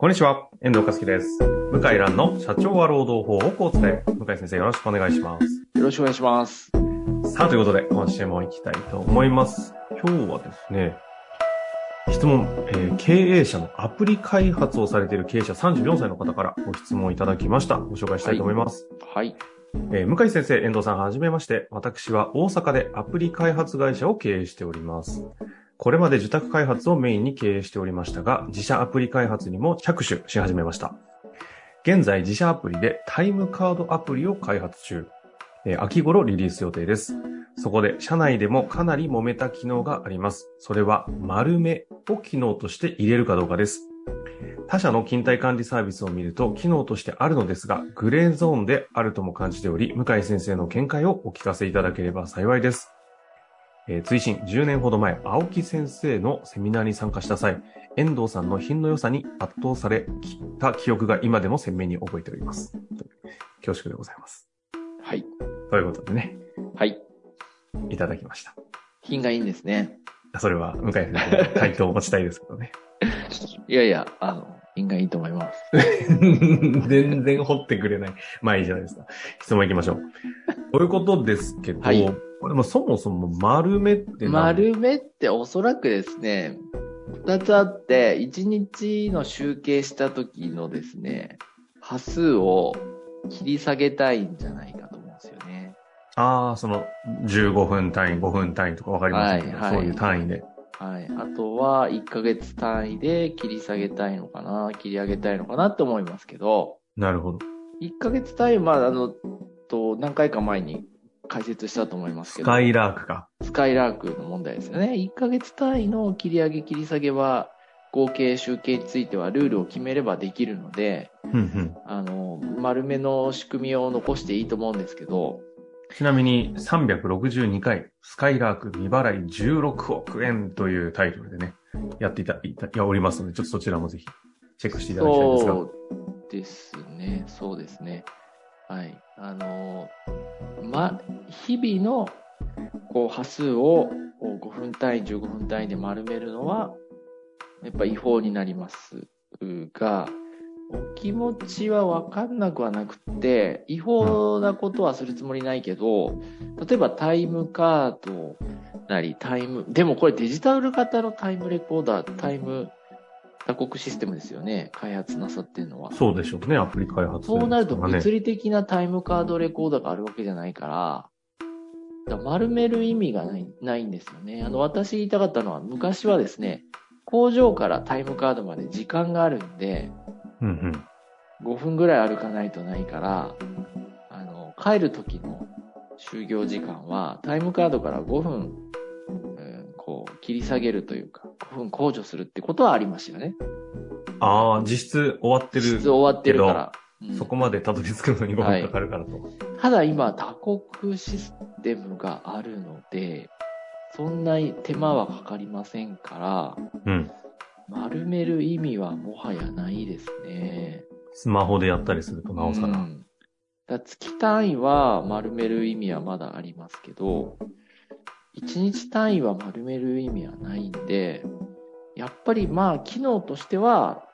こんにちは、遠藤和樹です。向井蘭の社長は労働法をこう伝え。向井先生よろしくお願いします。よろしくお願いします。さあ、ということで、今週も行きたいと思います。今日はですね、質問、えー経営者のアプリ開発をされている経営者34歳の方からご質問いただきました。ご紹介したいと思います。はい。えー向井先生、遠藤さん、はじめまして。私は大阪でアプリ開発会社を経営しております。これまで受託開発をメインに経営しておりましたが、自社アプリ開発にも着手し始めました。現在、自社アプリでタイムカードアプリを開発中。えー秋頃リリース予定です。そこで、社内でもかなり揉めた機能があります。それは、丸目を機能として入れるかどうかです。他社の勤怠管理サービスを見ると機能としてあるのですが、グレーゾーンであるとも感じており、向井先生の見解をお聞かせいただければ幸いです。えー追伸10年ほど前、青木先生のセミナーに参加した際、遠藤さんの品の良さに圧倒された記憶が今でも鮮明に覚えております。恐縮でございます。はい。ということでね、はい。いただきました。品がいいんですね。それは、向井先生の回答を持ちたいですけどね。いやいや、あの、品がいいと思います。全然掘ってくれない。まあいいじゃないですか。質問行きましょう。ということですけど、はいこれもそもそも丸目って何？丸目っておそらくですね、二つあって、一日の集計した時のですね、波数を切り下げたいんじゃないかと思うんですよね。ああ、その15分単位、5分単位とかわかりませんけど、はいはいそういう単位で。はい。あとは、1ヶ月単位で切り下げたいのかな、切り上げたいのかなって思いますけど、なるほど。1ヶ月単位は、まあ、あの、と、何回か前に解説したと思いますけど。スカイラークか。スカイラークの問題ですよね。1ヶ月単位の切り上げ切り下げは、合計集計についてはルールを決めればできるので、うんうんあの、丸めの仕組みを残していいと思うんですけど、ちなみに362回、スカイラーク未払い16億円というタイトルでね、やっていた、いた、おりますので、ちょっとそちらもぜひチェックしていただきたいんですが。そうですね、そうですね。はい。あの、ま、日々の、こう、波数を5分単位、15分単位で丸めるのは、やっぱ違法になりますが、お気持ちは分かんなくはなくて、違法なことはするつもりないけど、例えばタイムカードなり、タイム、でもこれデジタル型のタイムレコーダー、タイム打刻システムですよね、開発なさってるのは。そうでしょうね、アプリ開発、そうなるとね。物理的なタイムカードレコーダーがあるわけじゃないから、だから丸める意味がないないんですよね。あの、私言いたかったのは、昔はですね、工場からタイムカードまで時間があるんで、うんうん。5分ぐらい歩かないとないから、あの、帰る時の就業時間は、タイムカードから5分、切り下げるというか、5分控除するってことはありましたよね。ああ、実質終わってる。実質終わってるから。うんそこまでたどり着くのに5分かかるからと。ただ今、打刻システムがあるので、そんな手間はかかりませんから、うん。丸める意味はもはやないですね。スマホでやったりするとなおさら。うんだ月単位は丸める意味はまだありますけど、1日単位は丸める意味はないんで、やっぱりまあ機能としては、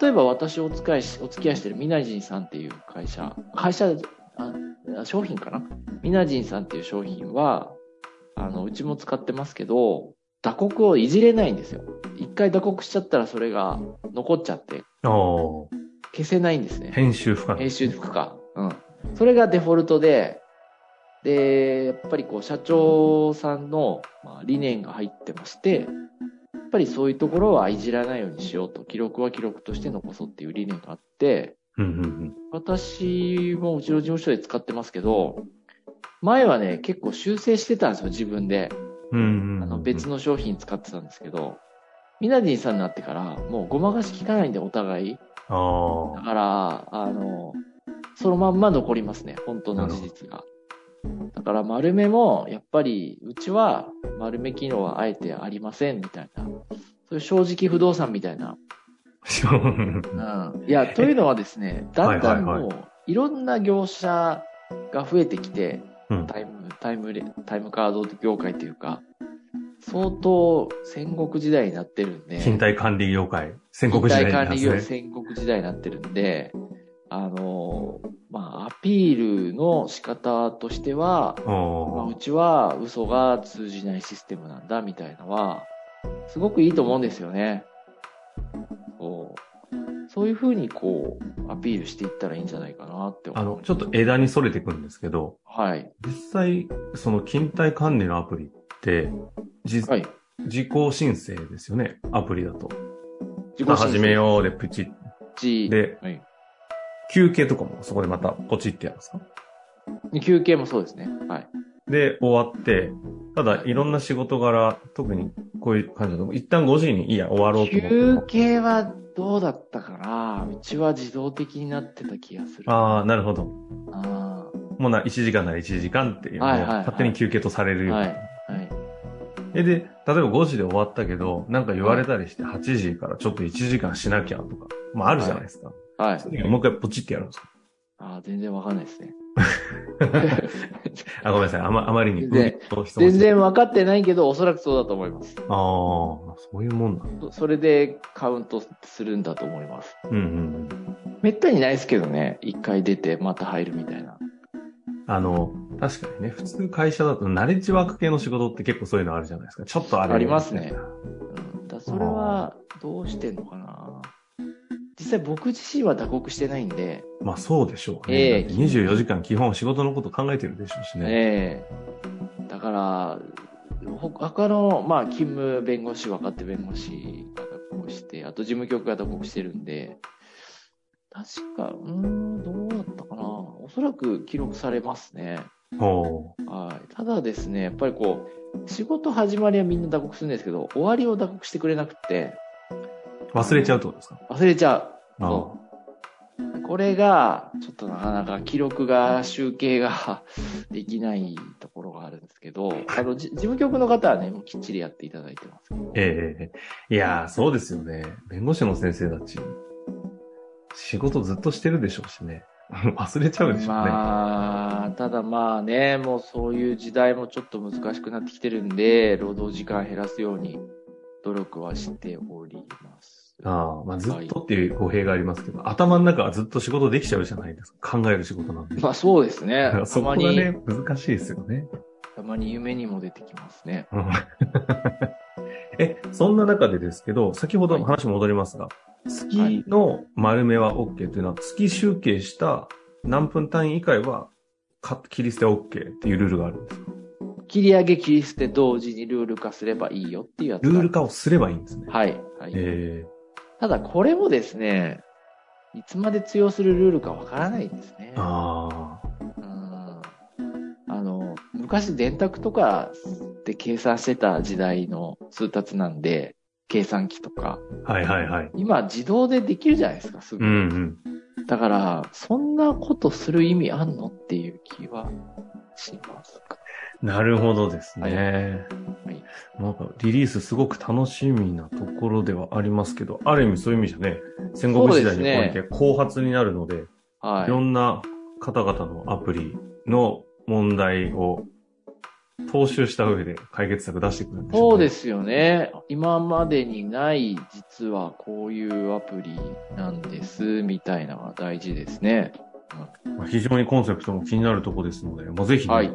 例えば私お使いし、お付き合いしてるミナジンさんっていう会社、会社、あ商品かな？ミナジンさんっていう商品は、あの、うちも使ってますけど、打刻をいじれないんですよ。一回打刻しちゃったらそれが残っちゃって消せないんですね。編集不可能。編集不可。うん。それがデフォルトで、で、やっぱりこう、社長さんの、まあ、理念が入ってまして、やっぱりそういうところはいじらないようにしようと、記録は記録として残そうっていう理念があって、うんうんうん。私もうちの事務所で使ってますけど、前はね、結構修正してたんですよ、自分で。うんうんうん。あの、別の商品使ってたんですけど、ミナディンさんになってから、もうごまかし効かないんで、お互い。ああ。だから、あの、そのまんま残りますね、本当の事実が。だから丸めも、やっぱり、うちは丸め機能はあえてありませんみたいな、そういう正直不動産みたいな。う。ん、いや、というのはですね、だんだんもう、いろんな業者が増えてきて、うん。タイム、タイムレ、タイムカード業界というか、相当戦国時代になってるんで。勤怠管理業界、戦国時代になって勤怠管理業戦国時代になってるんで、あの、まあ、アピールの仕方としては、まあ、うちは嘘が通じないシステムなんだみたいなのは、すごくいいと思うんですよね。そうそういうふうにこう、アピールしていったらいいんじゃないかなって思あの、ちょっと枝にそれてくるんですけど、はい。実際、その勤怠管理のアプリって、じはい。自己申請ですよね、アプリだと。自まあ始めようでプチッちで、はい。休憩とかもそこでまたポチってやるんですか？休憩もそうですね。はい。で、終わって、ただいろんな仕事柄、特にこういう感じだと、一旦5時にいいや、終わろうと思って休も。憩はどうだったかな？うちは自動的になってた気がする。ああ、なるほど。あもうな、1時間なら1時間っていうはいはいはい勝手に休憩とされるようはい。はい。え、で、例えば5時で終わったけど、なんか言われたりして8時からちょっと1時間しなきゃとか、まああるじゃないですか。はいそ。の時はもう一回ポチってやるんですか？ああ、全然わかんないですね。あ、ごめんなさい。あまあまりに全然分かってないけど、おそらくそうだと思います。ああ、そういうもんなんだ。そそれでカウントするんだと思います。うんうんうん。めったにないですけどね。一回出てまた入るみたいな。あの、確かにね、普通会社だとナレッジワーク系の仕事って結構そういうのあるじゃないですか。ちょっとあれありますねうん、だそれはどうしてんのかな実際僕自身は打刻してないんで、まあそうでしょうね。ええだって24時間基本仕事のこと考えてるでしょうしね。ええだから、ほ他の、まあ、勤務弁護士、若手弁護士が打刻して、あと事務局が打刻してるんで、確か、うーん、どうだったかな。おそらく記録されますね。ほはい。ただですね、やっぱりこう、仕事始まりはみんな打刻するんですけど、終わりを打刻してくれなくて、う。忘れちゃうってことですか？忘れちゃそうこれが、ちょっとなかなか記録が、集計が できないところがあるんですけど、あの、じ事務局の方はね、もうきっちりやっていただいてます。ええええいやー、そうですよね。弁護士の先生たち、仕事ずっとしてるでしょうしね。忘れちゃうでしょうね。まあ、ただまあね、もうそういう時代もちょっと難しくなってきてるんで、労働時間減らすように努力はしております。ああ、まあずっとっていう語弊がありますけど、頭の中はずっと仕事できちゃうじゃないですか。考える仕事なんで。まあそうですね。たそこがね、難しいですよね。たまに夢にも出てきますね。うん え、そんな中でですけど、先ほどの話戻りますが、月の丸めは OK というのは、月集計した何分単位以下は、か切り捨て OK っていうルールがあるんですか？切り上げ切り捨て同時にルール化すればいいよっていうやつがルール化をすればいいんですね。はい。はい。えただこれもですね、いつまで通用するルールかわからないんですねー、。あうんあの、昔電卓とかで計算してた時代の通達なんで、計算機とか。あ、はいはいはい。今自動でできるじゃないですか、すぐ。うんうん。だから、そんなことする意味あんのっていう気は。なるほどですね。はいなんかリリースすごく楽しみなところではありますけど、ある意味そういう意味じゃね、戦国時代において後発になるので、はいろんな方々のアプリの問題を踏襲した上で解決策出してくるんでしょね。そうですよね。今までにない、実はこういうアプリなんです、みたいなのが大事ですね。まあ非常にコンセプトも気になるところですので、もうぜひね、はい。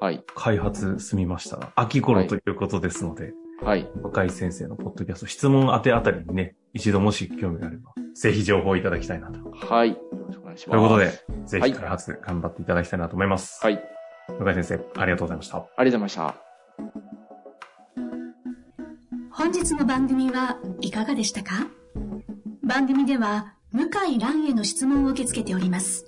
はい。開発済みましたら、秋頃ということですので、はい。向井先生のポッドキャスト、質問当てあたりにね、一度もし興味があれば、ぜひ情報をいただきたいなと。はい。よろしくお願いします。ということで、ぜはいひ開発頑張っていただきたいなと思います。はい。向井先生、ありがとうございました。ありがとうございました。本日の番組はいかがでしたか？番組では向井蘭への質問を受け付けております。